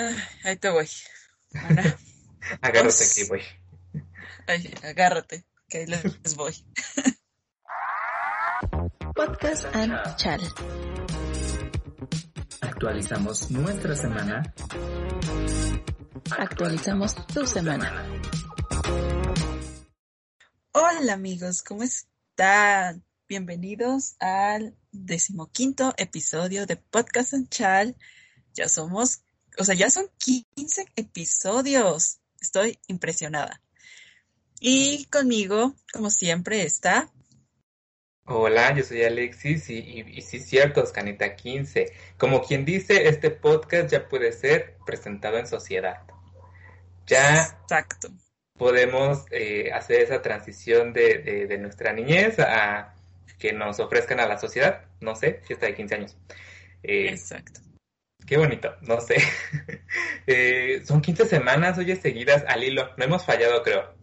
Ah, ahí te voy. Agárrate Dos. aquí, voy. Ay, agárrate, que ahí les voy. Podcast and Chal. Actualizamos nuestra semana. Actualizamos tu semana. Hola amigos, ¿cómo están? Bienvenidos al decimoquinto episodio de Podcast and Chal. Ya somos, o sea, ya son 15 episodios. Estoy impresionada. Y conmigo, como siempre, está Hola, yo soy Alexis y, y, y sí, cierto, Oscanita 15. Como quien dice, este podcast ya puede ser presentado en sociedad. Ya Exacto. podemos eh, hacer esa transición de, de, de nuestra niñez a que nos ofrezcan a la sociedad, no sé, fiesta de 15 años. Eh, Exacto. Qué bonito, no sé. Eh, son 15 semanas, oye, seguidas al hilo. No hemos fallado, creo.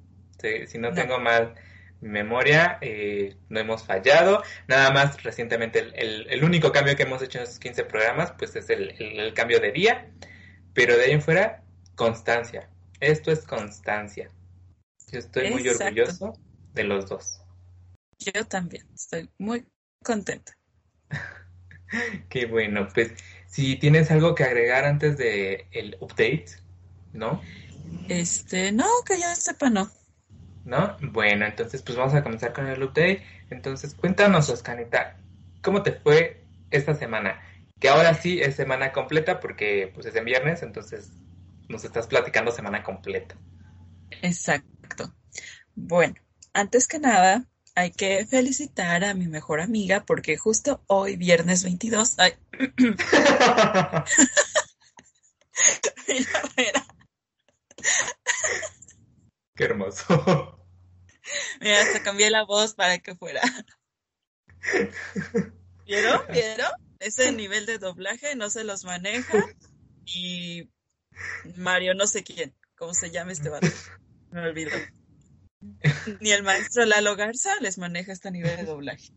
Si, si no, No. tengo mal memoria, eh, no hemos fallado. Nada más recientemente, el, el- el único cambio que hemos hecho en esos 15 programas, pues es el, cambio de día. Pero de ahí en fuera, constancia. Esto es constancia. Yo estoy muy orgulloso de los dos. Yo también. Estoy muy contenta. Qué bueno, pues si tienes algo que agregar antes de el update, ¿no? Este, no, que yo sepa, no. ¿No? Bueno, entonces pues vamos a comenzar con el update. Entonces, cuéntanos, Oscanita, ¿cómo te fue esta semana? Que ahora sí es semana completa porque pues es en viernes, entonces nos estás platicando semana completa. Exacto. Bueno, antes que nada, hay que felicitar a mi mejor amiga porque justo hoy, viernes 22, ay, mira, mira, Qué hermoso. mira, hasta cambié la voz para que fuera. ¿Vieron? ¿Vieron? Ese nivel de doblaje no se los maneja y Mario no sé quién, cómo se llama este vato, me olvidó. Ni el maestro Lalo Garza les maneja este nivel de doblaje.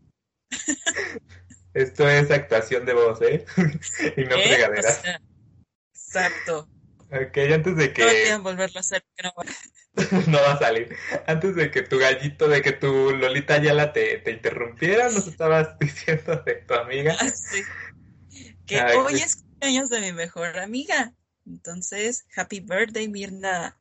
Esto es actuación de voz, ¿eh? y no ¿Eh? fregaderas. O sea, exacto. Ok, antes de No que... quieren volverlo a hacer, que no va- no va a salir. Antes de que tu gallito, de que tu Lolita Ayala te, te interrumpiera, nos estabas diciendo de tu amiga. Ah, sí. Que Ay, hoy es cumpleaños de mi mejor amiga. Entonces, happy birthday, Mirna.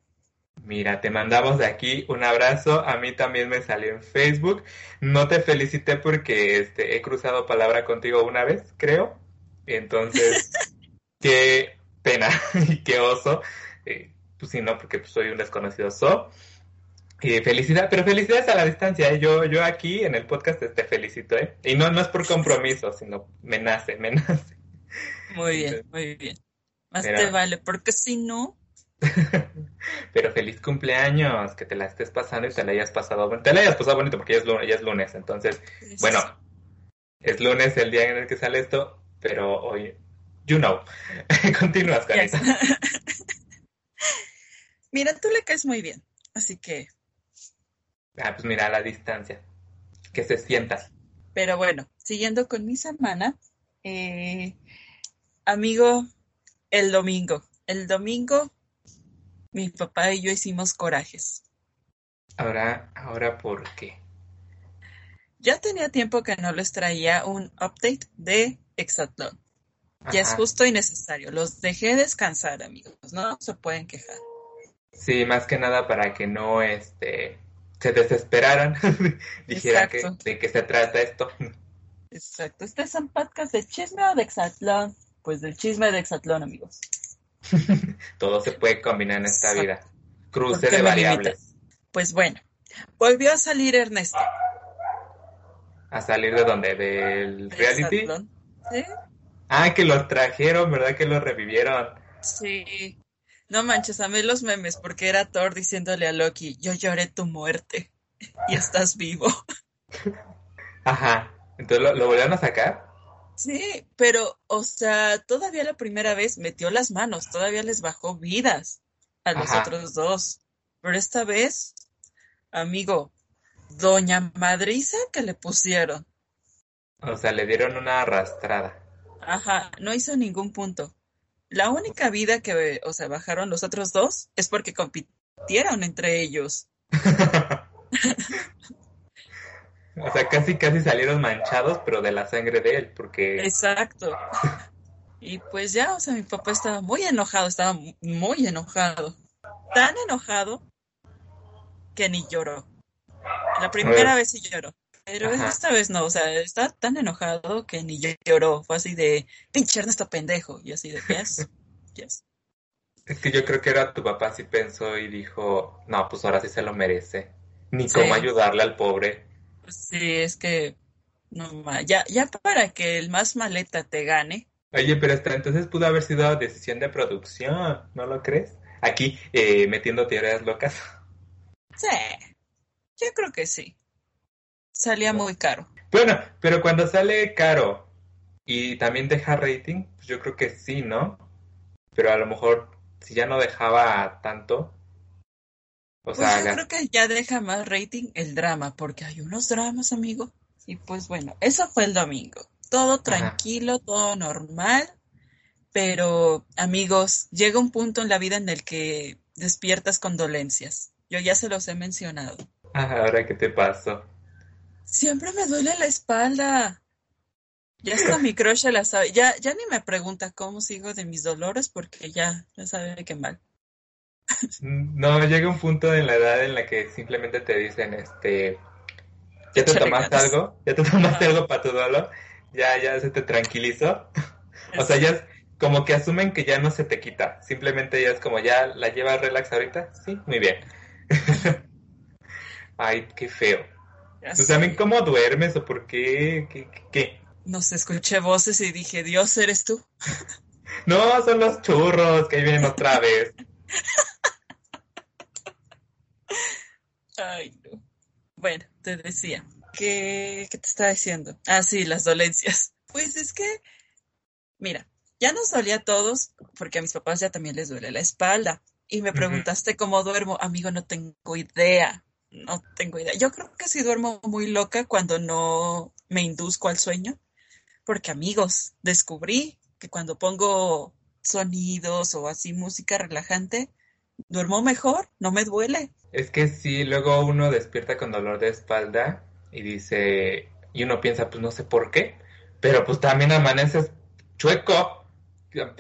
Mira, te mandamos de aquí un abrazo. A mí también me salió en Facebook. No te felicité porque este, he cruzado palabra contigo una vez, creo. Entonces, qué pena y qué oso. Eh, pues sí, no, porque pues, soy un desconocido so. Y felicidad, pero felicidades a la distancia. ¿eh? Yo, yo aquí en el podcast te felicito, ¿eh? Y no, no es por compromiso, sino me nace, me nace. Muy bien, muy bien. Más Pero- te vale, porque si no, Pero feliz cumpleaños, que te la estés pasando y te la hayas pasado, bon- te la hayas pasado bonito porque ya es lunes, ya es lunes, entonces, bueno, es lunes el día en el que sale esto, pero hoy, you know, continúas, Carita. Mira, tú le caes muy bien, así que, Ah, pues mira, a la distancia, que se sienta. pero bueno, siguiendo con mi semana, eh, amigo, el domingo, el domingo, mi papá y yo hicimos corajes. Ahora, ahora, ¿por qué? Ya tenía tiempo que no les traía un update de Exatlón. Ya es justo y necesario. Los dejé descansar, amigos. No se pueden quejar. Sí, más que nada para que no, este, se desesperaran, dijeran que, de qué se trata esto. Exacto. ¿Este es un podcast de chisme o de Exatlón? Pues del chisme de Exatlón, amigos. Todo se puede combinar en esta Exacto. vida. Cruce ¿Por qué de variables. Pues bueno, volvió a salir Ernesto. ¿A salir de dónde? ¿Del de reality? Ah, que los trajeron, ¿verdad? Que los revivieron. Sí. No manches, amé los memes porque era Thor diciéndole a Loki, yo lloré tu muerte y estás vivo. Ajá. Entonces lo, lo volvieron a sacar. Sí, pero, o sea, todavía la primera vez metió las manos, todavía les bajó vidas a los Ajá. otros dos. Pero esta vez, amigo, Doña Madriza que le pusieron. O sea, le dieron una arrastrada. Ajá, no hizo ningún punto. La única vida que, o sea, bajaron los otros dos es porque compitieron entre ellos. o sea, casi, casi salieron manchados, pero de la sangre de él, porque... Exacto. Y pues ya, o sea, mi papá estaba muy enojado, estaba muy enojado. Tan enojado que ni lloró. La primera vez sí lloró. Pero esta vez no, o sea, está tan enojado que ni lloró. Fue así de, pinche Ernesto pendejo. Y así de, yes, yes. Es que yo creo que era tu papá sí pensó y dijo, no, pues ahora sí se lo merece. Ni cómo ayudarle al pobre. Sí, es que, no, ya, ya para que el más maleta te gane. Oye, pero hasta entonces pudo haber sido decisión de producción, ¿no lo crees? Aquí, eh, metiendo teorías locas. Sí, yo creo que sí salía muy caro. Bueno, pero cuando sale caro y también deja rating, pues yo creo que sí, ¿no? Pero a lo mejor si ya no dejaba tanto. O pues yo creo que ya deja más rating el drama, porque hay unos dramas, amigo. Y pues bueno, eso fue el domingo. Todo tranquilo, todo normal. Pero, amigos, llega un punto en la vida en el que despiertas condolencias. Yo ya se los he mencionado. Ajá, ahora qué te pasó. Siempre me duele la espalda. Ya está mi crush la sabe. Ya, ya ni me pregunta cómo sigo de mis dolores porque ya, ya sabe qué mal. No, llega un punto en la edad en la que simplemente te dicen, este, ya te tomaste algo, ya te tomaste algo para tu dolor, ya, ya se te tranquilizó. o sea, ya es como que asumen que ya no se te quita, simplemente ya es como, ya la llevas relax ahorita, sí, muy bien. Ay, qué feo. Pues también cómo duermes o por qué, qué, qué. No sé, escuché voces y dije, Dios, ¿eres tú? no, son los churros que ahí vienen otra vez. Ay, no. Bueno, te decía, ¿qué, ¿qué te estaba diciendo? Ah, sí, las dolencias. Pues es que, mira, ya nos dolía a todos, porque a mis papás ya también les duele la espalda. Y me preguntaste cómo duermo. Amigo, no tengo idea. No tengo idea. Yo creo que sí duermo muy loca cuando no me induzco al sueño, porque amigos, descubrí que cuando pongo sonidos o así música relajante, duermo mejor, no me duele. Es que sí, luego uno despierta con dolor de espalda y dice, y uno piensa, pues no sé por qué, pero pues también amaneces chueco,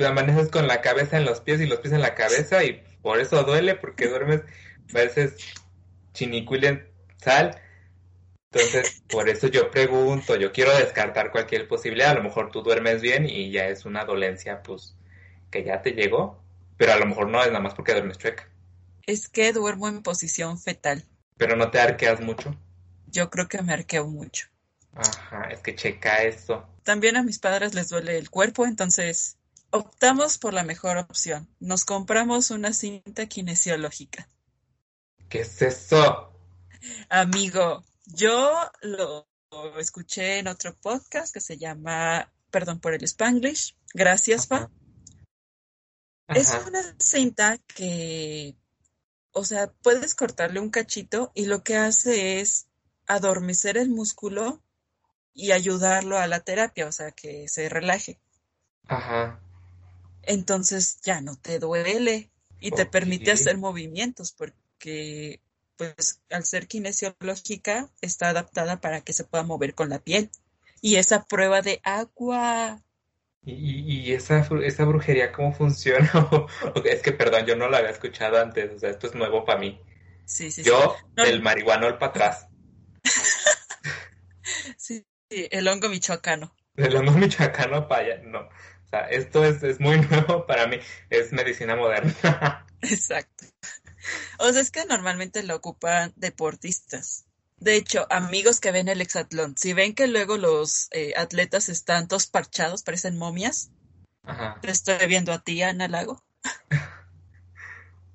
amaneces con la cabeza en los pies y los pies en la cabeza y por eso duele, porque duermes a veces chinicuilen sal. Entonces, por eso yo pregunto, yo quiero descartar cualquier posibilidad. A lo mejor tú duermes bien y ya es una dolencia, pues, que ya te llegó, pero a lo mejor no es nada más porque duermes chueca. Es que duermo en posición fetal. Pero no te arqueas mucho. Yo creo que me arqueo mucho. Ajá, es que checa eso. También a mis padres les duele el cuerpo, entonces optamos por la mejor opción. Nos compramos una cinta kinesiológica. ¿Qué es eso? Amigo, yo lo escuché en otro podcast que se llama, perdón por el Spanglish, gracias, Es una cinta que, o sea, puedes cortarle un cachito y lo que hace es adormecer el músculo y ayudarlo a la terapia, o sea, que se relaje. Ajá. Entonces ya no te duele y te permite hacer movimientos, porque que pues al ser kinesiológica está adaptada para que se pueda mover con la piel. Y esa prueba de agua. ¿Y, esa, esa brujería cómo funciona? es que, perdón, yo no la había escuchado antes, o sea, esto es nuevo para mí. Sí, sí, yo, del marihuanol para atrás. sí, el hongo michoacano. El hongo michoacano para allá, no. O sea, esto es, es muy nuevo para mí, es medicina moderna. Exacto. O sea, es que normalmente lo ocupan deportistas. De hecho, amigos que ven el hexatlón, si ven que luego los eh, atletas están todos parchados, parecen momias, te estoy viendo a ti, Ana Lago.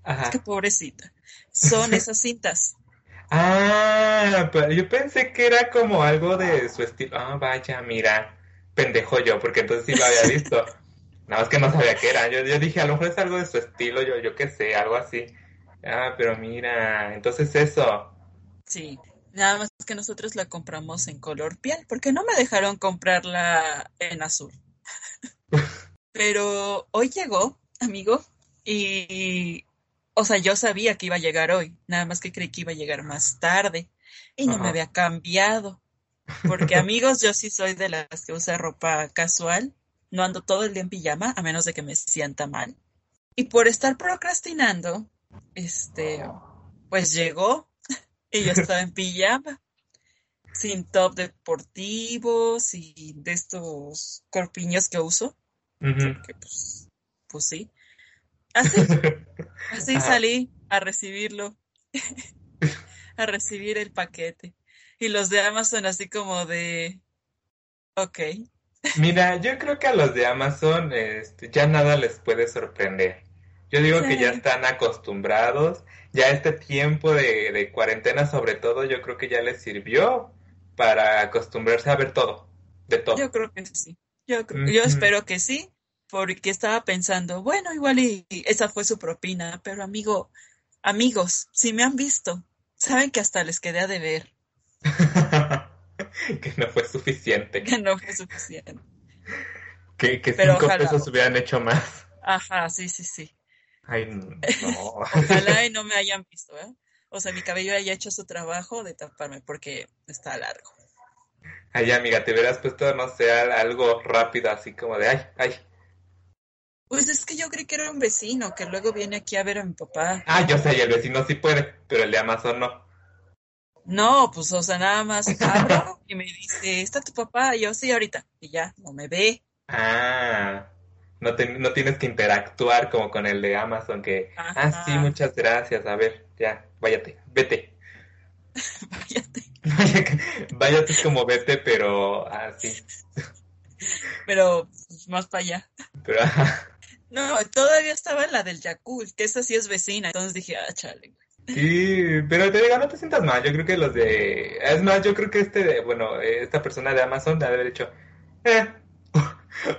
Es que pobrecita. Son esas cintas. Ah, pero yo pensé que era como algo de su estilo. Ah, vaya, mira, pendejo yo, porque entonces sí lo había visto. Nada más que no sabía qué era. Yo, yo dije, a lo mejor es algo de su estilo, yo, yo qué sé, algo así. Ah, pero mira, entonces eso. Sí, nada más que nosotros la compramos en color piel, porque no me dejaron comprarla en azul. Pero hoy llegó, amigo, y, o sea, yo sabía que iba a llegar hoy, nada más que creí que iba a llegar más tarde y no me había cambiado. Porque amigos, yo sí soy de las que usa ropa casual, no ando todo el día en pijama, a menos de que me sienta mal. Y por estar procrastinando, este, pues llegó y yo estaba en pijama, sin top deportivo, sin de estos corpiños que uso, pues, pues sí. Así, así salí a recibirlo, a recibir el paquete. Y los de Amazon así como de, ok, Mira, yo creo que a los de Amazon este, ya nada les puede sorprender. Yo digo que ya están acostumbrados, ya este tiempo de, de cuarentena sobre todo, yo creo que ya les sirvió para acostumbrarse a ver todo, de todo. yo creo que sí. Yo, creo- yo espero que sí, porque estaba pensando, bueno, igual y, y esa fue su propina, pero amigo, amigos, si me han visto, saben que hasta les quedé a deber, Que no fue suficiente, que no fue suficiente. que, que cinco ojalá. pesos hubieran hecho más. Ajá, sí, sí, sí. Ay, no. Ojalá y no me hayan visto, ¿eh? O sea, mi cabello haya hecho su trabajo de taparme porque está largo. Ay, amiga, te hubieras puesto, no sé, al- algo rápido, así como de, ay, ay. Pues es que yo creí que era un vecino que luego viene aquí a ver a mi papá. Ah, yo sé, y el vecino sí puede, pero el de Amazon no. No, pues, o sea, nada más abro y me dice, ¿está tu papá? Y yo, sí, ahorita. Y ya, no me ve. Ah, no, te- no tienes que interactuar como con el de Amazon, que, ah, Ajá. sí, muchas gracias, a ver, ya, váyate, vete. Váyate. Váyate como vete, pero así. Pero pues, más para allá. pero. No, todavía estaba la del Yakult, que esa sí es vecina. Entonces dije, ah, chale. Sí, pero te digo, no te sientas mal, yo creo que los de... Es más, yo creo que este, de- bueno, eh, esta persona de Amazon debe haber hecho, eh,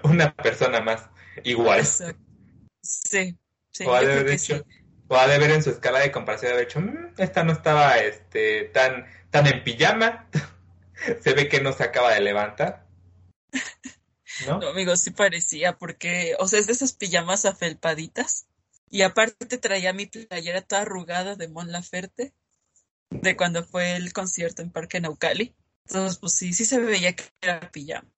una persona más, igual. Exacto. Sí, sí, O ha de sí. hecho, o ha de ver en su escala de comparación, de hecho, "Mm, esta no estaba este, tan, tan en pijama, se ve que no se acaba de levantar, ¿no? No, amigo, sí parecía, porque, o sea, es de esas pijamas afelpaditas. Y aparte traía mi playera toda arrugada de Mon Laferte, de cuando fue el concierto en Parque Naucali. Entonces, pues sí, sí se veía que era pijama.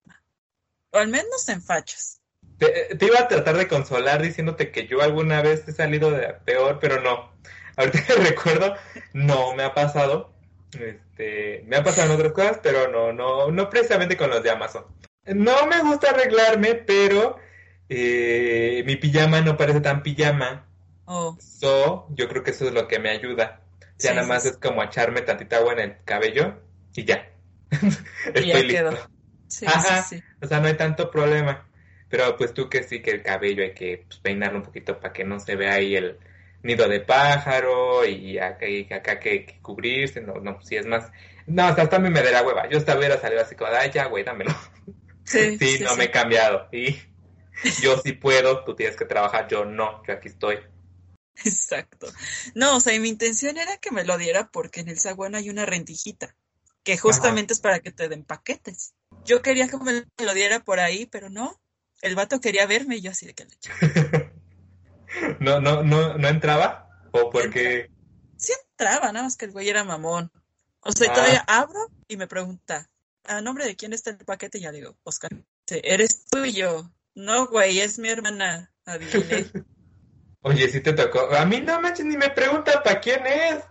O al menos en fachas. Te, te iba a tratar de consolar diciéndote que yo alguna vez he salido de peor, pero no. Ahorita que recuerdo, no me ha pasado. Este, me ha pasado en otras cosas, pero no, no, no precisamente con los de Amazon. No me gusta arreglarme, pero eh, mi pijama no parece tan pijama. Oh, So, yo creo que eso es lo que me ayuda. Ya Sí, nada más sí. es como echarme tantita agua en el cabello y ya. y ya Estoy quedó. listo. Sí, Ajá. O sea, no hay tanto problema. Pero pues tú que sí que el cabello hay que pues, peinarlo un poquito para que no se vea ahí el nido de pájaro y acá, y acá que, que cubrirse. No, no, si es más. No, hasta a mí me da la hueva. Yo hasta hubiera salido así como, ay, ya, güey, dámelo. Sí, Sí, sí, no sí. me he cambiado. Y yo sí puedo, tú tienes que trabajar, yo no, yo aquí estoy. Exacto. No, o sea, y mi intención era que me lo diera porque en el zaguán hay una rendijita, que justamente es para que te den paquetes. Yo quería que me lo diera por ahí, pero no. El vato quería verme y yo así de que le. No, no, no, no entraba. O porque. Sí entraba, nada más que el güey era mamón. O sea, y Ah. todavía abro y me pregunta, ¿a nombre de quién está el paquete? Y ya le digo, Oscar, ¿eres tú y yo? No, güey, es mi hermana. Adiviné. Oye, sí te tocó. A mí no manches, ni me preguntan para quién es.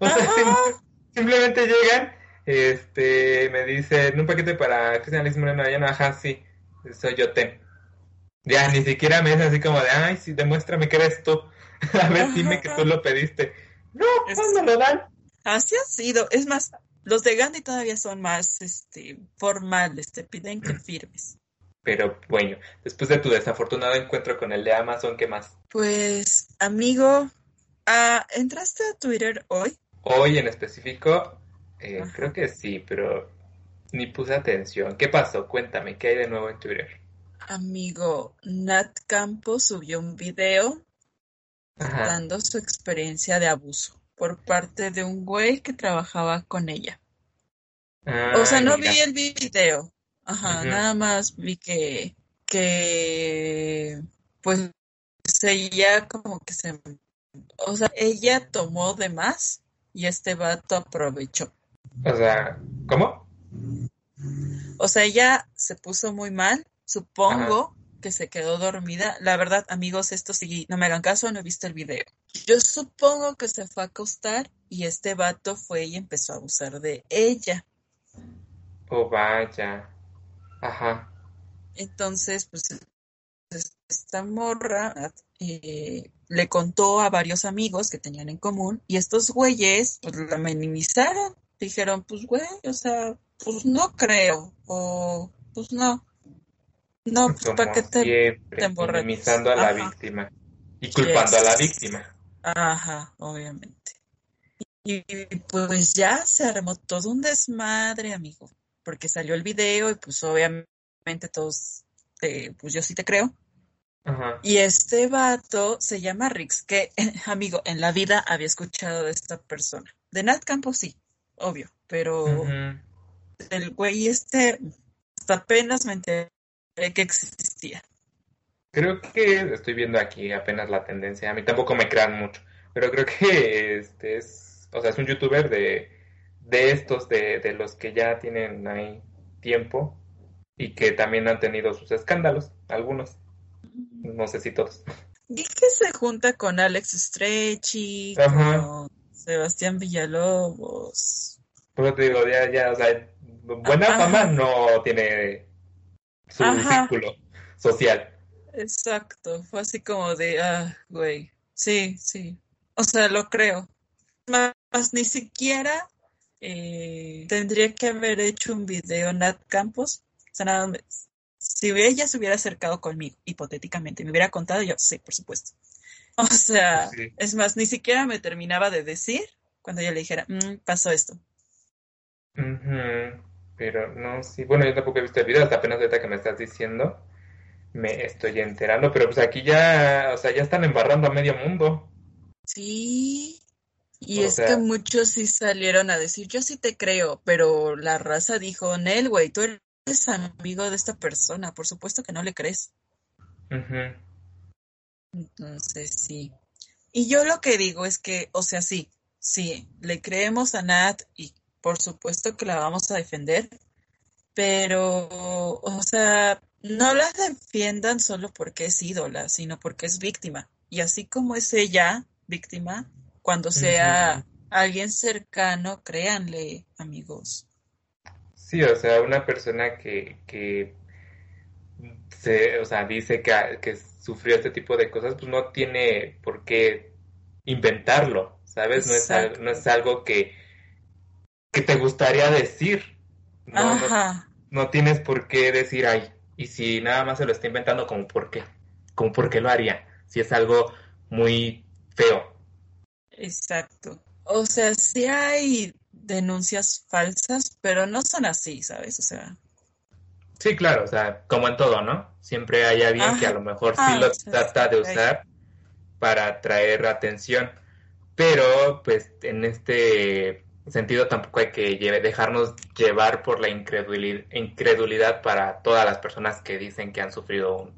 O sea, simplemente llegan, este, me dicen un paquete para Cristian Luis Moreno Arellano, ajá, sí, soy yo, ten. Ya, ni siquiera me es así como de, ay, sí, demuéstrame que eres tú. A ver, dime que tú lo pediste. No, Es- pues me lo dan. Así ha sido. Es más, los de Gandhi todavía son más este, formales, te piden que firmes. Pero bueno, después de tu desafortunado encuentro con el de Amazon, ¿qué más? Pues, amigo, ah, ¿entraste a Twitter hoy? Hoy en específico, eh, creo que sí, pero ni puse atención. ¿Qué pasó? Cuéntame, ¿qué hay de nuevo en Twitter? Amigo, Nat Campos subió un video Ajá. dando su experiencia de abuso por parte de un güey que trabajaba con ella. O sea, no mira. vi el video. Ajá, nada más vi que, que pues ella como que se, o sea, ella tomó de más y este vato aprovechó. O sea, ¿cómo? O sea, ella se puso muy mal, supongo que se quedó dormida. La verdad, amigos, esto sí, no me hagan caso, no he visto el video. Yo supongo que se fue a acostar y este vato fue y empezó a abusar de ella. Oh, vaya. Ajá. Entonces, pues esta morra eh, le contó a varios amigos que tenían en común y estos güeyes pues la minimizaron. Dijeron, pues güey, o sea, pues no creo, o pues no. No, pues para qué te, siempre, te minimizando a la Ajá. víctima y culpando a la víctima. Ajá, obviamente. Y pues ya se armó todo un desmadre, amigo, porque salió el video y pues obviamente todos, te- pues yo sí te creo. Ajá. Y este vato se llama Rix, que, amigo, en la vida había escuchado de esta persona. De Nat Campos sí, obvio, pero el güey este, hasta apenas me enteré que existía. Creo que estoy viendo aquí apenas la tendencia. A mí tampoco me crean mucho, pero creo que este es, o sea, es un youtuber de, de estos, de, de los que ya tienen ahí tiempo y que también han tenido sus escándalos, algunos, no sé si todos. Vi que se junta con Alex Stretchy, con Sebastián Villalobos. Pero te digo, ya, ya, o sea, buena Ajá. fama no tiene su Ajá. círculo social. Exacto, fue así como de, ah, güey, sí, sí, o sea, lo creo. Más, más ni siquiera eh, tendría que haber hecho un video Nat Campos, o sea, nada más, si ella se hubiera acercado conmigo, hipotéticamente, me hubiera contado, yo, sí, por supuesto. O sea, Sí. es más, ni siquiera me terminaba de decir cuando yo le dijera, "Mm, pasó esto. Pero no, sí, bueno, yo tampoco he visto el video, hasta apenas ahorita que me estás diciendo, me estoy enterando, pero pues aquí ya, o sea, ya están embarrando a medio mundo. Sí, y O es sea- que muchos sí salieron a decir, yo sí te creo, pero la raza dijo, Nel, güey, tú eres amigo de esta persona, por supuesto que no le crees. Entonces, sí. Y yo lo que digo es que, o sea, sí, sí, le creemos a Nat y por supuesto que la vamos a defender, pero, o sea, no la defiendan solo porque es ídola, sino porque es víctima. Y así como es ella víctima, cuando sea alguien cercano, créanle, amigos. Sí, o sea, una persona que, que se, o sea, dice que, que sufrió este tipo de cosas, pues no tiene por qué inventarlo, ¿sabes? No es, al- no es algo que, que te gustaría decir. No, no, Ajá, no tienes por qué decir, ay, y si nada más se lo está inventando, como por qué, como por qué lo haría, si es algo muy feo. exacto. O sea, sí hay denuncias falsas, pero no son así, ¿sabes? O sea, Sí, claro, o sea, como en todo, ¿no? Siempre hay alguien que a lo mejor sí Ah, lo trata de usar para atraer atención, pero pues en este sentido tampoco hay que dejarnos llevar por la increduli- incredulidad para todas las personas que dicen que han sufrido un,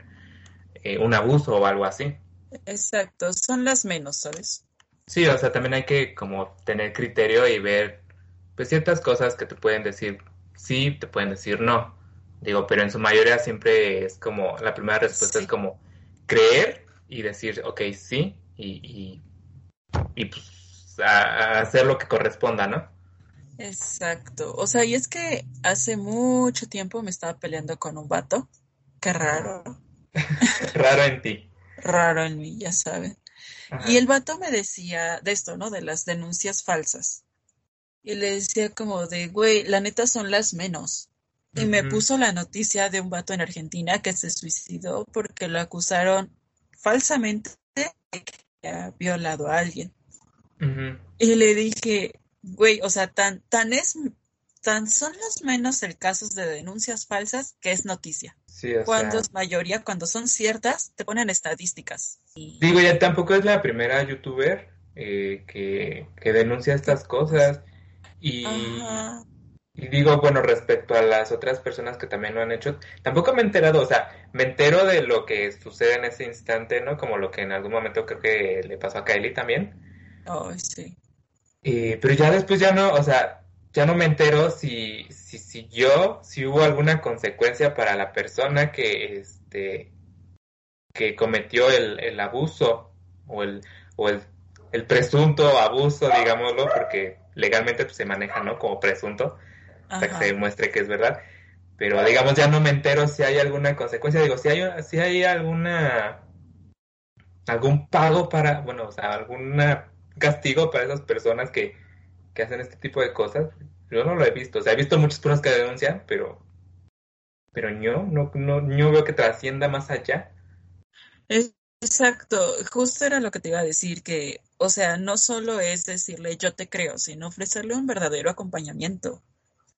eh, un abuso o algo así. exacto, son las menos, ¿sabes? Sí, o sea, también hay que como tener criterio y ver pues ciertas cosas que te pueden decir sí, te pueden decir no. Digo, pero en su mayoría siempre es como, la primera respuesta Sí. es como creer y decir, ok, sí, y, y, y, pues a, a hacer lo que corresponda, ¿no? Exacto. O sea, y es que hace mucho tiempo me estaba peleando con un vato. Qué raro, Raro en ti. raro en mí, ya saben. Ajá. Y el vato me decía de esto, ¿no? De las denuncias falsas. Y le decía como de, güey, la neta son las menos. Y me puso la noticia de un vato en Argentina que se suicidó porque lo acusaron falsamente de que había violado a alguien. Y le dije, güey, o sea, tan, tan es, tan son los menos el casos de denuncias falsas que es noticia. Sí, o Cuando sea, es mayoría, cuando son ciertas, te ponen estadísticas. Y- digo, ya tampoco es la primera youtuber eh, que, que denuncia estas cosas y... Ajá. Y digo, bueno, respecto a las otras personas que también lo han hecho, tampoco me he enterado, o sea, me entero de lo que sucede en ese instante, ¿no? Como lo que en algún momento creo que le pasó a Kylie también. Oh, sí. Eh, pero ya después ya no, o sea, ya no me entero si, si siguió, si hubo alguna consecuencia para la persona que, este, que cometió el, el abuso o el, o el, el presunto abuso, digámoslo, porque legalmente pues, se maneja, ¿no? Como presunto hasta que se demuestre que es verdad. Pero digamos, ya no me entero si hay alguna consecuencia. Digo, si hay, si hay alguna algún pago para, bueno, o sea, algún castigo para esas personas que, que hacen este tipo de cosas. Yo no lo he visto. O sea, he visto muchas personas que denuncian, pero pero yo no, no, no veo que trascienda más allá. Exacto, justo era lo que te iba a decir, que, o sea, no solo es decirle yo te creo, sino ofrecerle un verdadero acompañamiento.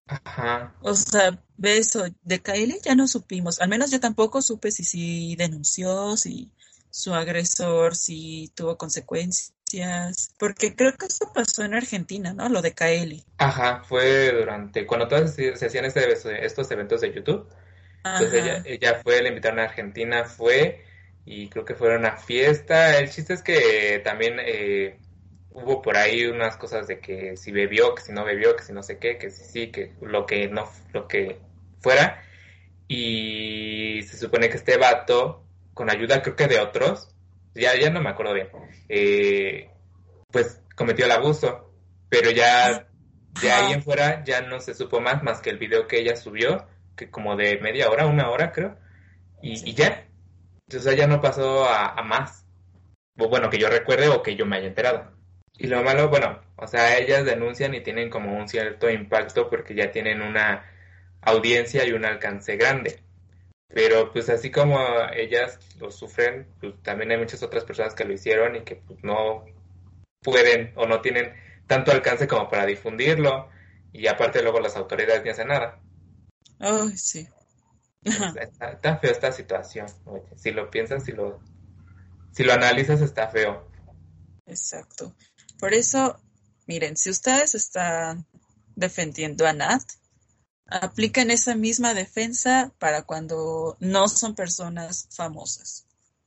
Ajá. O sea, beso de Kylie ya no supimos, al menos yo tampoco supe si sí denunció, si su agresor, si tuvo consecuencias, porque creo que esto pasó en Argentina, ¿no? Lo de Kylie. Ajá, fue durante, cuando todas se, hacían este, estos eventos de YouTube, entonces ella, ella, fue, la invitaron a Argentina, fue, y creo que fue una fiesta, el chiste es que también... Eh, hubo por ahí unas cosas de que si bebió, que si no bebió, que si no sé qué, que si sí, que lo que no, lo que fuera. Y se supone que este vato, con ayuda creo que de otros, ya, ya no me acuerdo bien, eh, pues cometió el abuso. Pero ya de ahí en fuera ya no se supo más, más que el video que ella subió, que como de media hora, una hora creo, y, y ya. Entonces ya no pasó a, a más. O bueno, que yo recuerde o que yo me haya enterado. Y lo malo, bueno, o sea, ellas denuncian y tienen como un cierto impacto porque ya tienen una audiencia y un alcance grande. Pero pues así como ellas lo sufren, pues también hay muchas otras personas que lo hicieron y que pues no pueden o no tienen tanto alcance como para difundirlo. Y aparte luego las autoridades ni hacen nada. Oh, sí. Está, está, feo esta situación. Oye, si lo piensas, si lo, si lo analizas, está feo. Exacto. Por eso, miren, si ustedes están defendiendo a Nat, apliquen esa misma defensa para cuando no son personas famosas.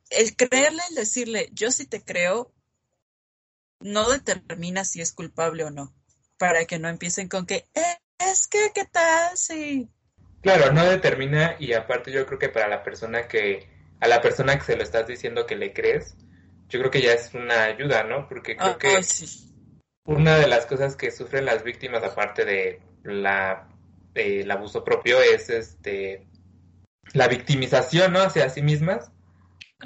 El creerle, el decirle, yo sí te creo, no determina si es culpable o no. Para que no empiecen con que, es que, ¿qué tal? Sí. Claro, no determina y aparte yo creo que para la persona que, a la persona que se lo estás diciendo que le crees, yo creo que ya es una ayuda, ¿no? Porque creo que una de las cosas que sufren las víctimas, aparte de la el abuso propio, es este la victimización, ¿no? Hacia sí mismas.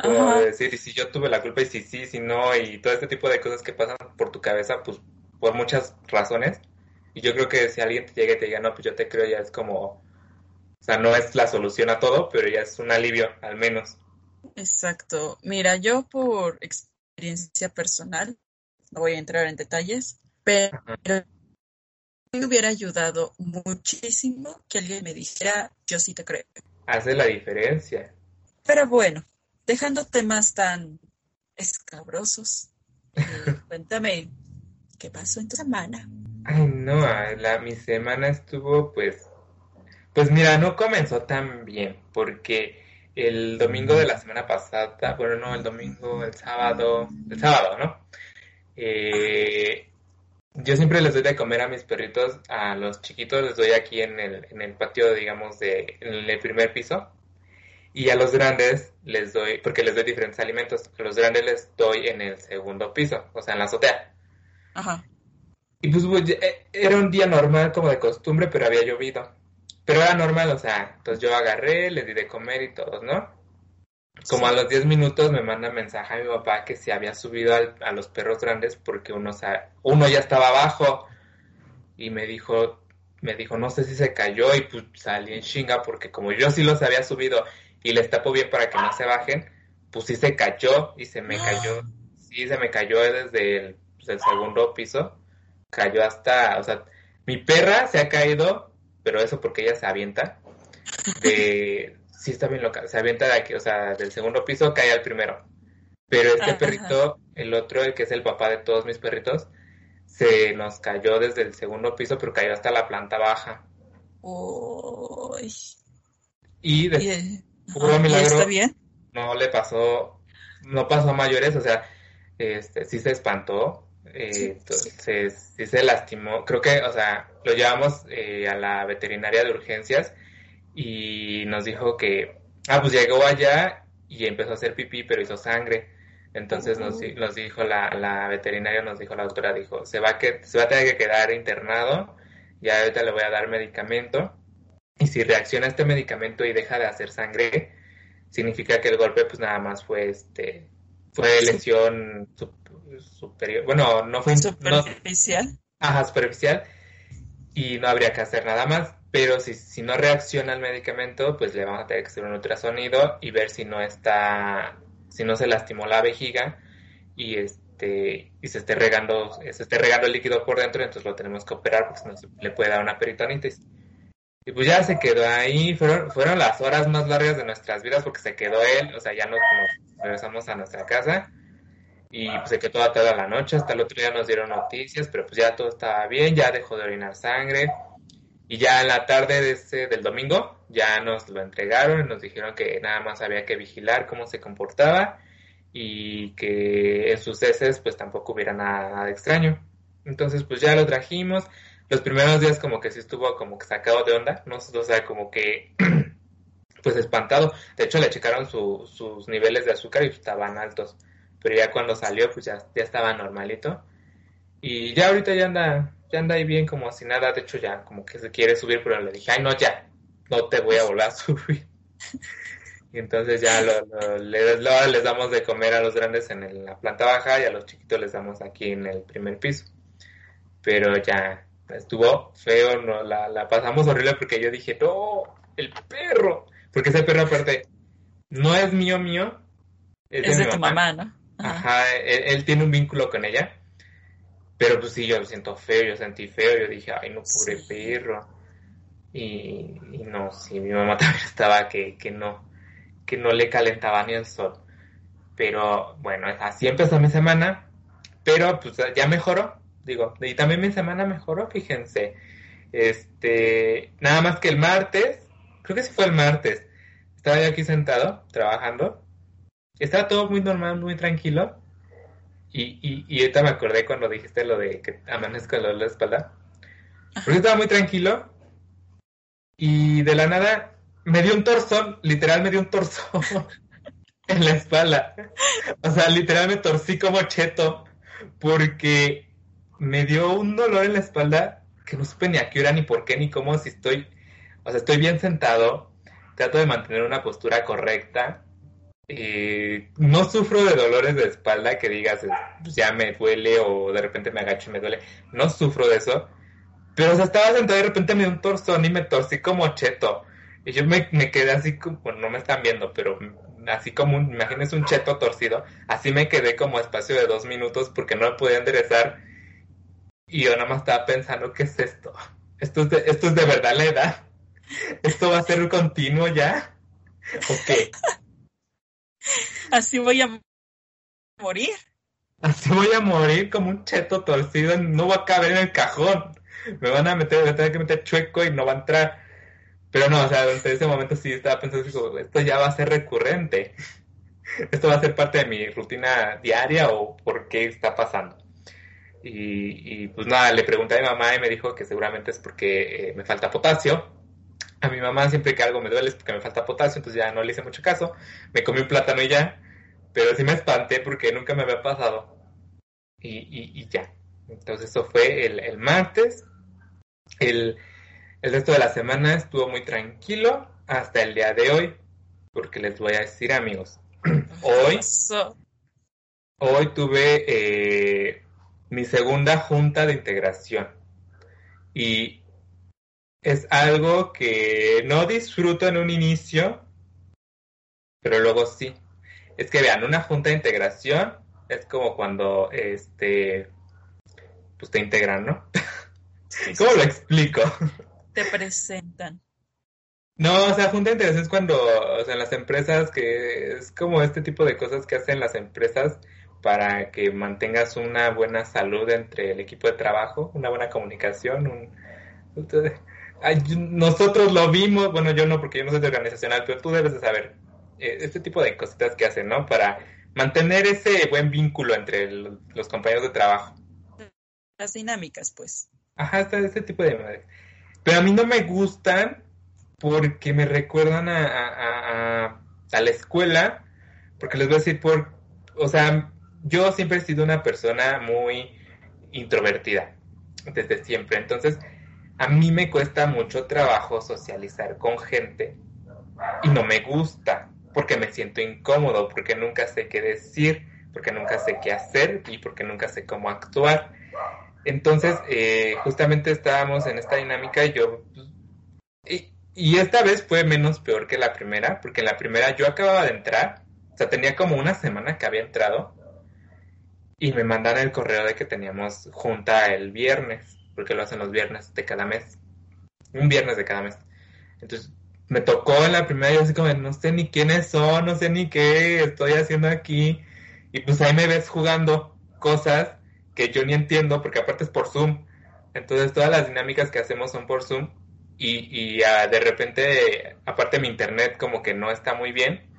Como decir, y si yo tuve la culpa y si sí, si no, y todo este tipo de cosas que pasan por tu cabeza, pues por muchas razones. Y yo creo que si alguien te llega y te diga, no, pues yo te creo, ya es como, o sea, no es la solución a todo, pero ya es un alivio, al menos. Exacto. Mira, yo por experiencia personal, no voy a entrar en detalles, pero me hubiera ayudado muchísimo que alguien me dijera, yo sí te creo. Hace la diferencia. Pero bueno, dejando temas tan escabrosos, eh, cuéntame, ¿qué pasó en tu semana? Ay, no, la, mi semana estuvo pues, pues mira, no comenzó tan bien, porque el domingo de la semana pasada, bueno, no, el domingo, el sábado, el sábado, ¿no? Eh, yo siempre les doy de comer a mis perritos, a los chiquitos les doy aquí en el, en el patio, digamos, de, en el primer piso. Y a los grandes les doy, porque les doy diferentes alimentos, a los grandes les doy en el segundo piso, o sea, en la azotea. Ajá. Y pues, pues eh, era un día normal como de costumbre, pero había llovido. Pero era normal, o sea, entonces yo agarré, les di de comer y todo, ¿no? Como a los 10 minutos me manda mensaje a mi papá que se había subido a los perros grandes porque uno, uno ya estaba abajo. Y me dijo, me dijo, no sé si se cayó y pues salí en chinga porque como yo sí los había subido y les tapo bien para que no se bajen, pues sí se cayó y se me cayó, sí se me cayó desde el, pues, el segundo piso, cayó hasta, o sea, mi perra se ha caído pero eso porque ella se avienta de sí está bien loca, se avienta de aquí, o sea, del segundo piso cae al primero. Pero este ah, perrito, el otro, el que es el papá de todos mis perritos, se nos cayó desde el segundo piso, pero cayó hasta la planta baja. Uy. Y de Y, eh, puro ajá, ¿y milagro está bien? no le pasó, no pasó a mayores, o sea, este, sí se espantó, eh, Sí, entonces sí se lastimó. Creo que, o sea, lo llevamos eh, a la veterinaria de urgencias y nos dijo que, ah, pues llegó allá y empezó a hacer pipí, pero hizo sangre. Entonces nos, nos dijo la, la veterinaria, nos dijo la doctora, dijo, se va a que, se va a tener que quedar internado, ya ahorita le voy a dar medicamento, y si reacciona a este medicamento y deja de hacer sangre, significa que el golpe pues nada más fue este, fue lesión sup- superior, bueno, no fue, no, Superficial. Ajá, superficial y no habría que hacer nada más. Pero si, si no reacciona al medicamento, pues le vamos a tener que hacer un ultrasonido y ver si no está, si no se lastimó la vejiga y este y se esté regando, se esté regando el líquido por dentro, entonces lo tenemos que operar porque si no se- le puede dar una peritonitis. Y pues ya se quedó ahí, fueron, fueron las horas más largas de nuestras vidas porque se quedó él, o sea, ya nos, nos regresamos a nuestra casa y pues, se quedó toda la noche, hasta el otro día nos dieron noticias, pero pues ya todo estaba bien, ya dejó de orinar sangre y ya en la tarde de ese, del domingo ya nos lo entregaron y nos dijeron que nada más había que vigilar cómo se comportaba y que en sus heces pues tampoco hubiera nada, nada extraño. Entonces pues ya lo trajimos, los primeros días como que sí estuvo como que sacado de onda, no o sea, como que pues espantado. De hecho le checaron su- sus niveles de azúcar y estaban altos, pero ya cuando salió pues ya, ya estaba normalito. Y ya ahorita ya anda, ya anda ahí bien como si nada, de hecho ya como que se quiere subir, pero le dije, ay no, ya, no te voy a volver a subir. Y entonces ya lo, lo- le- luego les damos de comer a los grandes en el- la planta baja y a los chiquitos les damos aquí en el primer piso. Pero ya estuvo feo, no, la, la pasamos horrible porque yo dije, no, el perro, porque ese perro aparte no es mío mío, es, Es de tu mamá, ¿no? Ajá. Ajá, él, él tiene un vínculo con ella. Pero pues sí, yo lo siento feo, yo sentí feo, yo dije, ay, no, pobre Sí. perro. Y, y no, sí, mi mamá también estaba que, que no, que no le calentaba ni el sol. Pero bueno, así empezó mi semana, pero pues ya mejoró, digo, y también mi semana mejoró, fíjense. Este, nada más que el martes, creo que sí fue el martes, estaba yo aquí sentado, trabajando, estaba todo muy normal, muy tranquilo. Y, y, y ahorita me acordé cuando dijiste lo de que amanezco de la espalda. Porque estaba muy tranquilo. Y de la nada me dio un torzón, literal me dio un torzón en la espalda. O sea, literal me torcí como cheto. Porque me dio un dolor en la espalda que no supe ni a qué hora, ni por qué, ni cómo, si estoy. O sea, estoy bien sentado. Trato de mantener una postura correcta. Eh, no sufro de dolores de espalda que digas, pues, ya me duele o de repente me agacho y me duele. No sufro de eso. Pero o estaba sentado y de repente me dio un torzón y me torcí como cheto. Y yo me, me quedé así como, no me están viendo, pero así como, un, un cheto torcido. Así me quedé como espacio de dos minutos porque no me podía enderezar. Y yo nada más estaba pensando, ¿qué es esto? ¿Esto es de, esto es de verdad la edad? ¿Esto va a ser continuo ya? ¿O qué? Así voy a morir. Así voy a morir como un cheto torcido, no va a caber en el cajón. Me van a meter, me tener que meter chueco y no va a entrar. Pero no, o sea, desde ese momento sí estaba pensando, esto ya va a ser recurrente. Esto va a ser parte de mi rutina diaria o por qué está pasando. Y, y pues nada, le pregunté a mi mamá y me dijo que seguramente es porque eh, me falta potasio. A mi mamá siempre que algo me duele es porque me falta potasio, entonces ya no le hice mucho caso. Me comí un plátano y ya. Pero sí me espanté porque nunca me había pasado. Y, y, y ya. Entonces eso fue el, el martes. El, el resto de la semana estuvo muy tranquilo hasta el día de hoy. Porque les voy a decir amigos. Hoy, hoy tuve eh, mi segunda junta de integración. Y es algo que no disfruto en un inicio, pero luego sí. Es que vean, una junta de integración es como cuando este pues te integran, ¿no? Sí, sí, ¿Cómo lo sí. explico? Te presentan. No, o sea, junta de integración es cuando, o sea, en las empresas que es como este tipo de cosas que hacen las empresas para que mantengas una buena salud entre el equipo de trabajo, una buena comunicación, un... nosotros lo vimos, bueno, yo no, porque yo no soy de organizacional, pero tú debes de saber eh, este tipo de cositas que hacen, ¿no? Para mantener ese buen vínculo entre el- los compañeros de trabajo. Las dinámicas, pues. Ajá, está ese tipo de madres. Pero a mí no me gustan porque me recuerdan a, a- a- a- a la escuela, porque les voy a decir por, o sea, yo siempre he sido una persona muy introvertida, desde siempre. Entonces, a mí me cuesta mucho trabajo socializar con gente y no me gusta, porque me siento incómodo, porque nunca sé qué decir, porque nunca sé qué hacer y porque nunca sé cómo actuar. Entonces, eh, justamente estábamos en esta dinámica y yo... pues, y, y esta vez fue menos peor que la primera, porque en la primera yo acababa de entrar, o sea, tenía como una semana que había entrado, y me mandan el correo de que teníamos junta el viernes, porque lo hacen los viernes de cada mes, un viernes de cada mes. Entonces, me tocó en la primera, yo así como, no sé ni quiénes son, no sé ni qué estoy haciendo aquí, y pues ahí me ves jugando cosas que yo ni entiendo, porque aparte es por Zoom. Entonces todas las dinámicas que hacemos son por Zoom y, y ah, de repente, aparte mi internet como que no está muy bien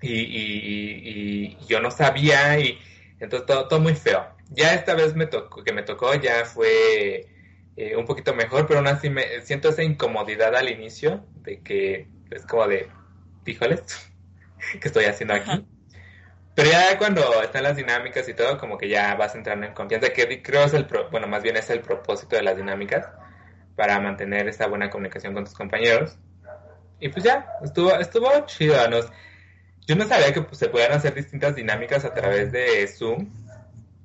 y, y- y- y yo no sabía y entonces todo, todo muy feo. Ya esta vez me tocó, que me tocó ya fue eh, un poquito mejor, pero aún así me siento esa incomodidad al inicio de que es como de, híjoles, ¿qué estoy haciendo aquí? Ajá. Pero ya cuando están las dinámicas y todo, como que ya vas entrando en confianza, que creo es el, pro- bueno, más bien es el propósito de las dinámicas, para mantener esa buena comunicación con tus compañeros. Y pues ya, estuvo, estuvo chido. Nos, yo no sabía que pues, se podían hacer distintas dinámicas a través de Zoom.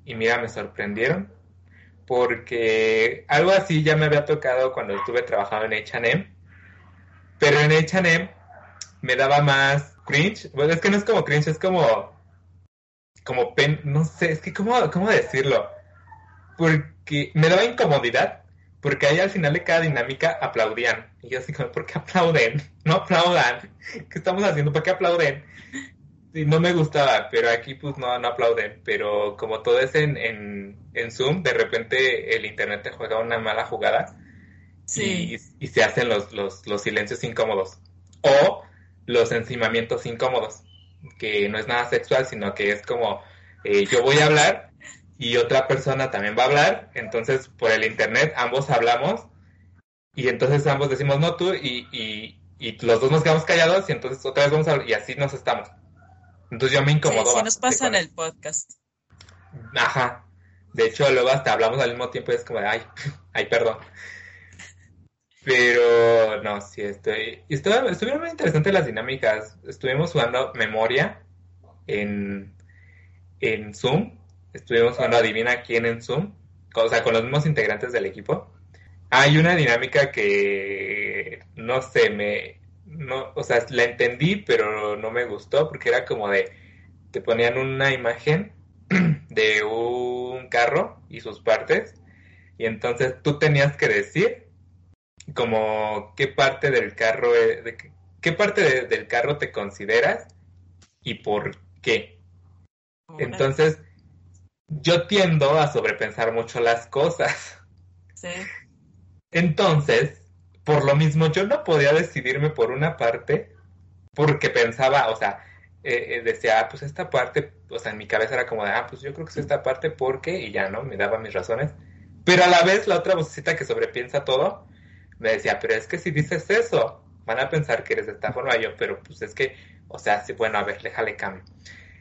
Y mira, me sorprendieron. Porque algo así ya me había tocado cuando estuve trabajando en HM. Pero en HM me daba más cringe. Bueno, es que no es como cringe, es como. Como pen. No sé, es que, ¿cómo, cómo decirlo? Porque me daba incomodidad. Porque ahí al final de cada dinámica aplaudían. Y yo así como, ¿por qué aplauden? No aplaudan. ¿Qué estamos haciendo? ¿Por qué aplauden? Y no me gustaba, pero aquí pues no, no aplauden. Pero como todo es en, en, en Zoom, de repente el internet te juega una mala jugada Sí. y, y se hacen los, los, los silencios incómodos. O los encimamientos incómodos, que no es nada sexual, sino que es como eh, yo voy a hablar y otra persona también va a hablar, entonces por el internet ambos hablamos y entonces ambos decimos no tú y, y, y los dos nos quedamos callados y entonces otra vez vamos a hablar y así nos estamos. Entonces yo me Sí, incomodo. sí, nos pasa en el podcast. Ajá. De hecho, luego hasta hablamos al mismo tiempo y es como de, ay, ay, perdón. Pero no, sí, estoy. estuvo- estuvieron muy interesantes las dinámicas. Estuvimos jugando memoria en, en Zoom. Estuvimos jugando Adivina quién en Zoom. O sea, con los mismos integrantes del equipo. Hay una dinámica que no sé, me. No, o sea, la entendí, pero no me gustó porque era como de. Te ponían una imagen de un carro y sus partes. Y entonces tú tenías que decir como qué parte del carro, e- de qué- qué parte de- del carro te consideras y por qué. Entonces, yo tiendo a sobrepensar mucho las cosas. Sí. Entonces, por lo mismo, yo no podía decidirme por una parte porque pensaba, o sea, eh, eh, decía, ah, pues esta parte, o sea, en mi cabeza era como de, ah, pues yo creo que es esta parte porque, y ya, ¿no? Me daba mis razones. Pero a la vez, la otra vocecita que sobrepiensa todo, me decía, pero es que si dices eso, van a pensar que eres de esta forma. Yo, pero pues es que, o sea, sí, bueno, a ver, déjale cambio.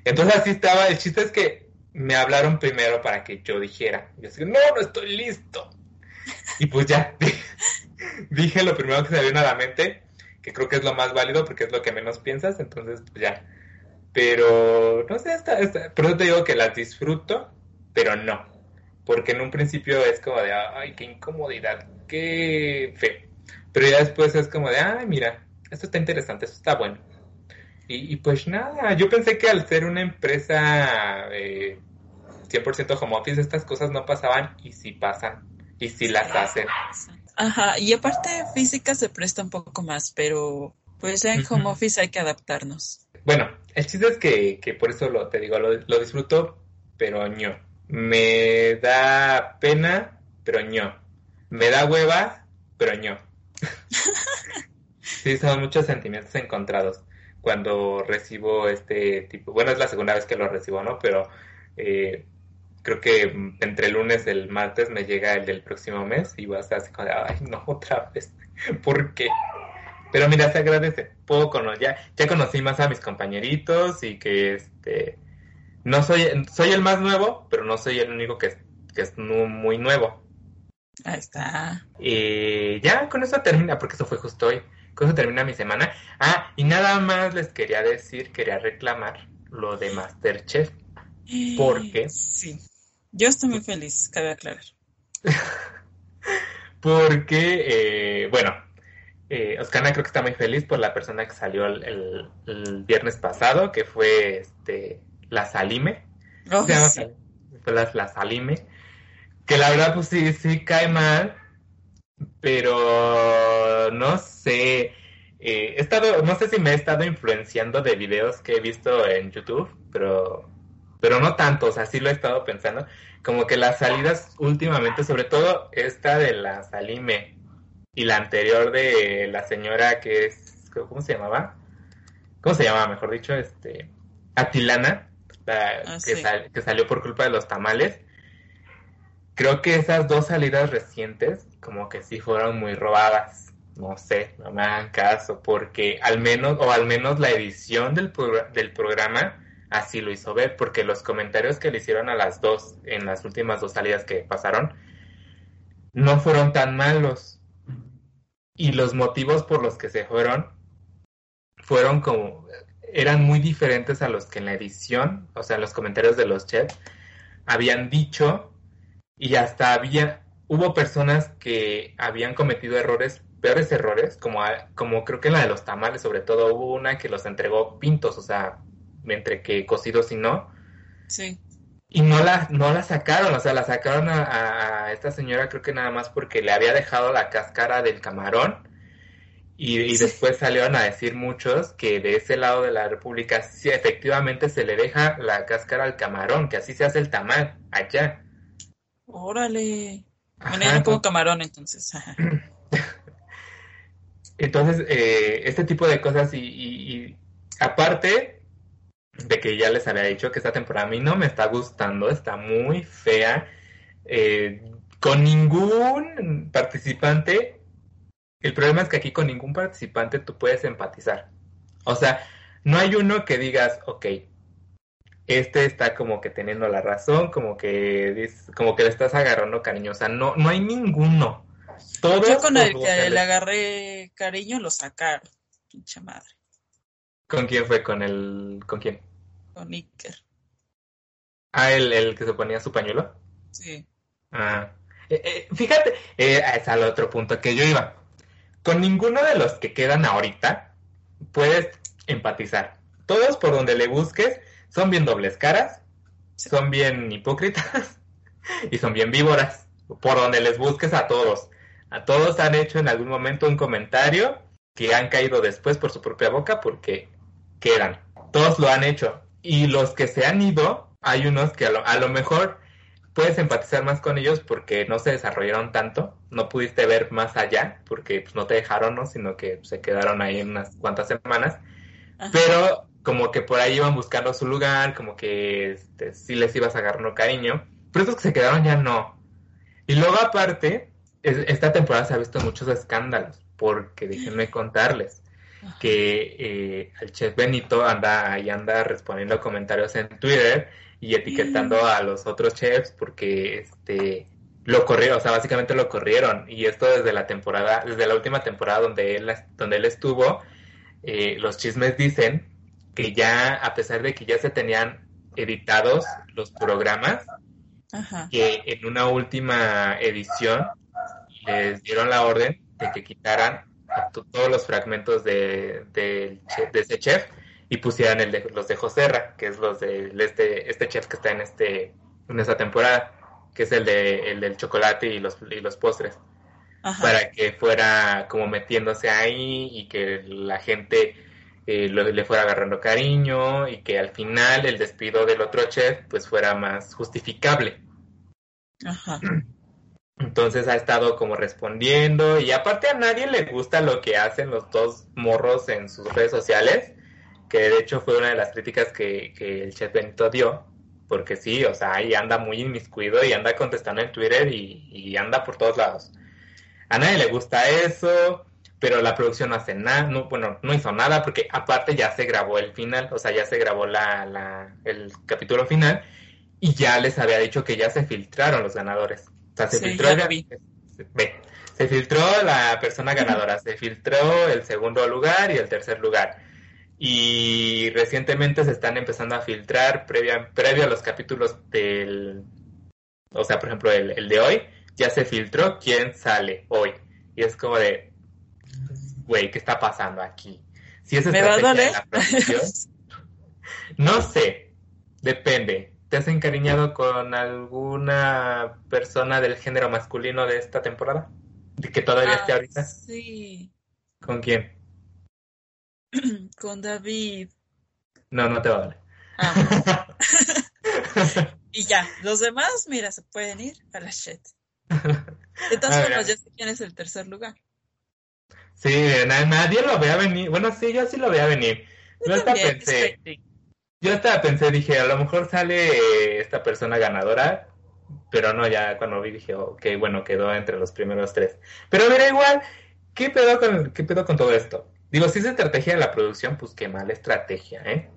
Entonces así estaba, el chiste es que me hablaron primero para que yo dijera. Yo así, no, no estoy listo. Y pues ya, dije lo primero que se vino a la mente, que creo que es lo más válido porque es lo que menos piensas, entonces pues ya. Pero, no sé, está, está- por eso te digo que las disfruto, pero no. Porque en un principio es como de, ay, qué incomodidad, qué feo. Pero ya después es como de, ay, mira, esto está interesante, esto está bueno. Y, y pues nada, yo pensé que al ser una empresa eh, 100% home office, estas cosas no pasaban y sí pasan. Y sí las hacen. Ajá, y aparte física se presta un poco más, pero pues en home office hay que adaptarnos. Bueno, el chiste es que, que por eso lo, te digo, lo, lo disfruto, pero ño. Me da pena, pero ño. Me da hueva, pero ño. sí, son muchos sentimientos encontrados cuando recibo este tipo, bueno, es la segunda vez que lo recibo, ¿no? Pero eh, creo que entre el lunes y el martes me llega el del próximo mes y vas a así como, ay, no, otra vez, ¿por qué? Pero mira, se agradece. Puedo conocer, ya, ya conocí más a mis compañeritos y que este no soy, soy el más nuevo, pero no soy el único que, que es muy nuevo. Ahí está. Y ya con eso termina, porque eso fue justo hoy. Con eso termina mi semana. Ah, y nada más les quería decir, quería reclamar lo de Masterchef. Porque. Sí. Yo estoy muy feliz, cabe aclarar. porque, eh, bueno, eh, Oscana creo que está muy feliz por la persona que salió el, viernes pasado, que fue este la Salime. Oh, fue la, la Salime. Que la verdad, pues sí, sí cae mal pero no sé. Eh, he estado, no sé si me he estado influenciando de videos que he visto en YouTube, pero, pero no tanto, o sea, sí lo he estado pensando. Como que las salidas últimamente, sobre todo esta de la Salime y la anterior de la señora que es, ¿cómo se llamaba? ¿Cómo se llamaba, mejor dicho? Este, Atilana, ah, que, que salió por culpa de los tamales creo que esas dos salidas recientes como que sí fueron muy robadas. No sé, no me hagan caso, porque al menos, o al menos la edición del, del programa así lo hizo ver, porque los comentarios que le hicieron a las dos, en las últimas dos salidas que pasaron, no fueron tan malos. Y los motivos por los que se fueron fueron como, eran muy diferentes a los que en la edición, o sea, en los comentarios de los chefs, habían dicho y hasta había, hubo personas que habían cometido errores, peores errores, como, como creo que en la de los tamales, sobre todo hubo una que los entregó pintos, o sea, entre que cocidos y no. Sí. Y no la, no la sacaron, o sea, la sacaron a, esta señora creo que nada más porque le había dejado la cáscara del camarón. Y, después salieron a decir muchos que de ese lado de la República sí efectivamente se le deja la cáscara al camarón, que así se hace el tamal allá. Órale. Bueno, yo no como camarón, entonces. entonces, eh, este tipo de cosas y, aparte de que ya les había dicho que esta temporada a mí no me está gustando, está muy fea. Eh, con ningún participante, el problema es que aquí con ningún participante tú puedes empatizar. O sea, no hay uno que digas, ok, este está como que teniendo la razón, como que como que le estás agarrando cariño, o sea, no, no hay ninguno. Todos Yo con el que le agarré cariño lo sacaron, pinche madre. ¿Con quién fue? ¿Con el, con quién? Con Iker. Ah, el, el que se ponía su pañuelo. Sí. Ah, eh, eh, fíjate, eh, es al otro punto que yo iba. Con ninguno de los que quedan ahorita puedes empatizar. Todos por donde le busques son bien dobles caras, son bien hipócritas y son bien víboras. Por donde les busques a todos. A todos han hecho en algún momento un comentario que han caído después por su propia boca porque quedan. Todos lo han hecho. Y los que se han ido, hay unos que a lo, mejor puedes empatizar más con ellos porque no se desarrollaron tanto, no pudiste ver más allá porque pues, no te dejaron, ¿no? sino que se quedaron ahí en unas cuantas semanas. Pero como que por ahí iban buscando su lugar, como que este, sí les ibas agarrando cariño, pero esos que se quedaron ya no. Y luego aparte, esta temporada se ha visto muchos escándalos, porque déjenme contarles que eh, el chef Benito anda ahí anda respondiendo comentarios en Twitter y etiquetando a los otros chefs porque este lo corrieron, o sea, básicamente lo corrieron. Y esto desde la temporada, desde la última temporada donde él donde él estuvo, eh, los chismes dicen que ya, a pesar de que ya se tenían editados los programas, que en una última edición les dieron la orden de que quitaran todos los fragmentos de, de, ese chef y pusieran el de, los de Joserra, que es los de este, este chef que está en este en esta temporada, que es el de el del chocolate y los, y los postres. Para que fuera como metiéndose ahí y que la gente eh, le fuera agarrando cariño y que al final el despido del otro chef pues fuera más justificable. Ajá. Entonces ha estado como respondiendo y aparte a nadie le gusta lo que hacen los dos morros en sus redes sociales, que de hecho fue una de las críticas que, el chef Benito dio, porque sí, o sea, ahí anda muy inmiscuido y anda contestando en Twitter y, y anda por todos lados. A nadie le gusta eso, pero la producción no hace nada, no, bueno, no hizo nada porque aparte ya se grabó el final, o sea, ya se grabó la, la, el capítulo final y ya les había dicho que ya se filtraron los ganadores. O sea, se Sí, filtró ya el- lo vi. ve, se filtró la persona ganadora, se filtró el segundo lugar y el tercer lugar. Y recientemente se están empezando a filtrar previa, previo a los capítulos del, o sea, por ejemplo, el, el de hoy, ya se filtró quién sale hoy. Y es como de, güey, ¿qué está pasando aquí? Si es ¿Me va a de doler? la producción, no sé, depende. ¿Te has encariñado con alguna persona del género masculino de esta temporada? ¿De que todavía esté Ah, ahorita? Sí, ¿Con quién? con David. No, no te va a doler. Ah, y ya, los demás, mira, se pueden ir a la shit. De todas Ah, formas, ya. sé quién es el tercer lugar. Sí, na- nadie lo vea venir. Bueno, sí, yo sí lo veía venir. Yo hasta pensé, expecting. Yo hasta pensé, dije, a lo mejor sale eh, esta persona ganadora, pero no, ya cuando vi dije, ok, bueno, quedó entre los primeros tres. Pero mira, igual, ¿qué pedo con, qué pedo con todo esto? Digo, si es estrategia de la producción, pues qué mala estrategia, ¿eh?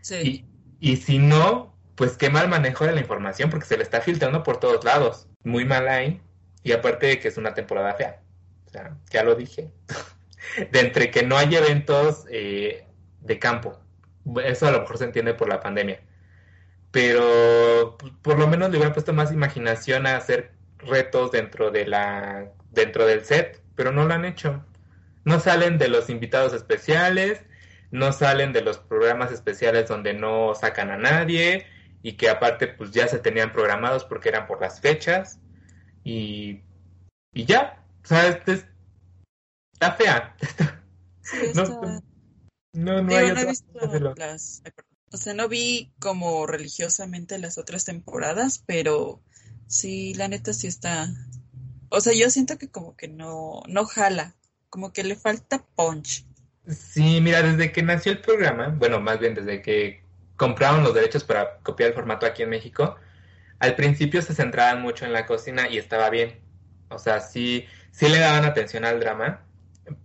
Sí, Y, y si no, pues qué mal manejo de la información, porque se le está filtrando por todos lados. Muy mal ahí. Y aparte de que es una temporada fea. O sea, ya lo dije. De entre que no hay eventos eh, de campo. Eso a lo mejor se entiende por la pandemia. Pero pues, por lo menos le hubiera puesto más imaginación a hacer retos dentro de la dentro del set, pero no lo han hecho. No salen de los invitados especiales, no salen de los programas especiales donde no sacan a nadie y que aparte pues ya se tenían programados porque eran por las fechas y, y ya, o sea, este es- está fea. sí, No, está- no, no Digo, hay no he visto las... O sea, no vi como religiosamente las otras temporadas, pero sí, la neta sí está... O sea, yo siento que como que no, no jala, como que le falta punch. Sí, mira, desde que nació el programa, bueno, más bien desde que compraron los derechos para copiar el formato aquí en México, al principio se centraban mucho en la cocina y estaba bien. O sea, sí, sí le daban atención al drama,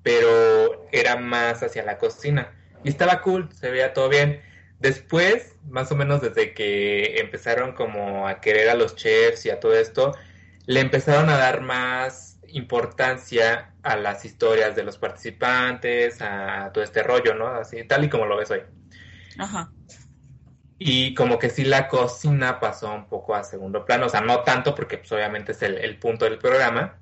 pero era más hacia la cocina. Y estaba cool, se veía todo bien. Después, más o menos desde que empezaron como a querer a los chefs y a todo esto, le empezaron a dar más importancia a las historias de los participantes, a todo este rollo, ¿no? Así, tal y como lo ves hoy. Ajá. Y como que sí la cocina pasó un poco a segundo plano, o sea, no tanto porque pues, obviamente es el, el punto del programa,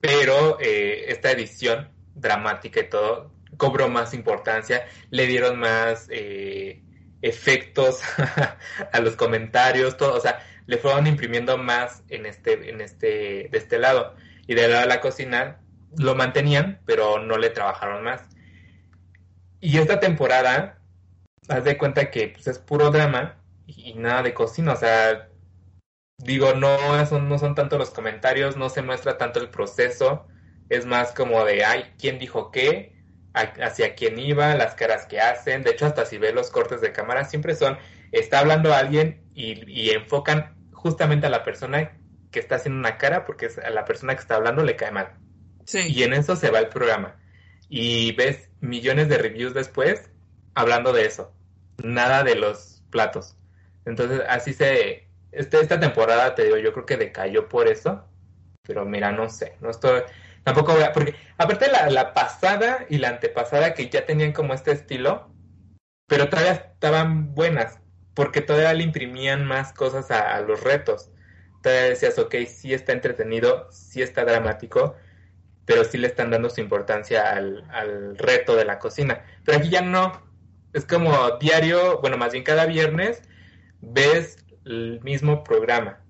pero eh, esta edición dramática y todo cobró más importancia, le dieron más eh, efectos a los comentarios, todo, o sea, le fueron imprimiendo más en este, en este, de este lado. Y del lado de la cocina lo mantenían, pero no le trabajaron más. Y esta temporada, haz de cuenta que pues, es puro drama y, nada de cocina, o sea, digo, no son, no son tanto los comentarios, no se muestra tanto el proceso, es más como de, ay, ¿quién dijo qué? Hacia quién iba, las caras que hacen, de hecho hasta si ves los cortes de cámara siempre son, está hablando alguien y, y enfocan justamente a la persona que está haciendo una cara porque a la persona que está hablando le cae mal. Sí. Y en eso se va el programa. Y ves millones de reviews después hablando de eso. Nada de los platos. Entonces, así se... Este, esta temporada, te digo, yo creo que decayó por eso. Pero mira, no sé. No estoy... Tampoco voy a... Porque aparte la, la pasada y la antepasada que ya tenían como este estilo, pero todavía estaban buenas. Porque todavía le imprimían más cosas a, los retos. Todavía decías, ok, sí está entretenido, sí está dramático, pero sí le están dando su importancia al, al reto de la cocina. Pero aquí ya no. Es como diario, bueno, más bien cada viernes ves el mismo programa.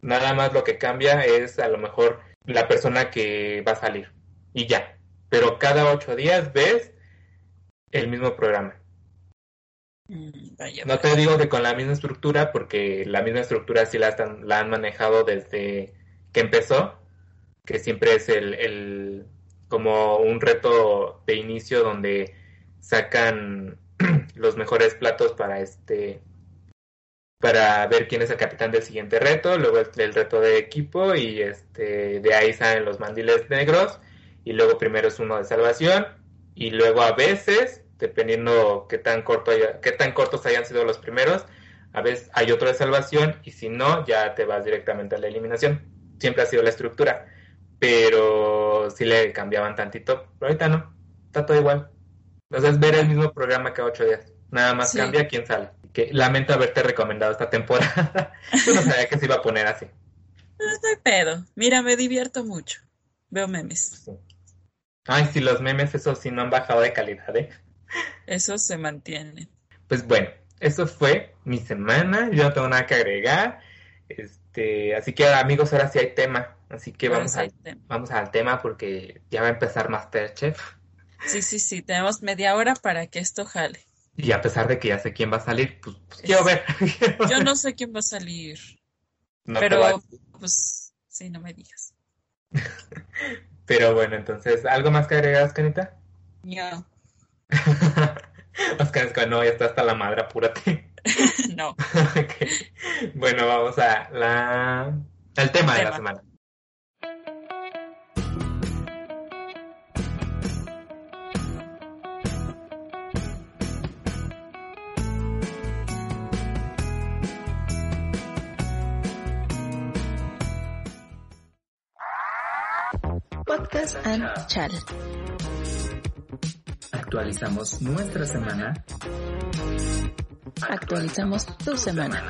Nada más lo que cambia es a lo mejor la persona que va a salir. Y ya. Pero cada ocho días ves el mismo programa. Mm, vaya, No te digo que con la misma estructura, porque la misma estructura sí la, están, la han manejado desde que empezó, que siempre es el, el como un reto de inicio donde sacan los mejores platos para este para ver quién es el capitán del siguiente reto, luego el, el, reto de equipo y este de ahí salen los mandiles negros y luego primero es uno de salvación y luego a veces, dependiendo qué tan corto haya, qué tan cortos hayan sido los primeros, a veces hay otro de salvación y si no ya te vas directamente a la eliminación. Siempre ha sido la estructura, pero si le cambiaban tantito, pero ahorita no, está todo igual. Entonces ver el mismo programa cada ocho días, nada más sí. cambia quién sale que lamento haberte recomendado esta temporada. Yo no sabía que se iba a poner así. No estoy pedo. Mira, me divierto mucho. Veo memes. Sí. Ay, sí, los memes, eso sí no han bajado de calidad, ¿eh? Eso se mantiene. Pues bueno, eso fue mi semana. Yo no tengo nada que agregar. Este, así que amigos, ahora sí hay tema. Así que vamos, al, tema. vamos al tema porque ya va a empezar Masterchef. Sí, sí, sí. Tenemos media hora para que esto jale. Y a pesar de que ya sé quién va a salir, pues, pues quiero ver. Yo no sé quién va a salir. No pero, pues, sí, no me digas. pero bueno, entonces, ¿algo más que agregas, Canita? No. Oscar, no, ya está hasta la madre, apúrate. no. okay. Bueno, vamos a la... al tema, tema de la semana. And Chal. Actualizamos nuestra semana. Actualizamos tu semana.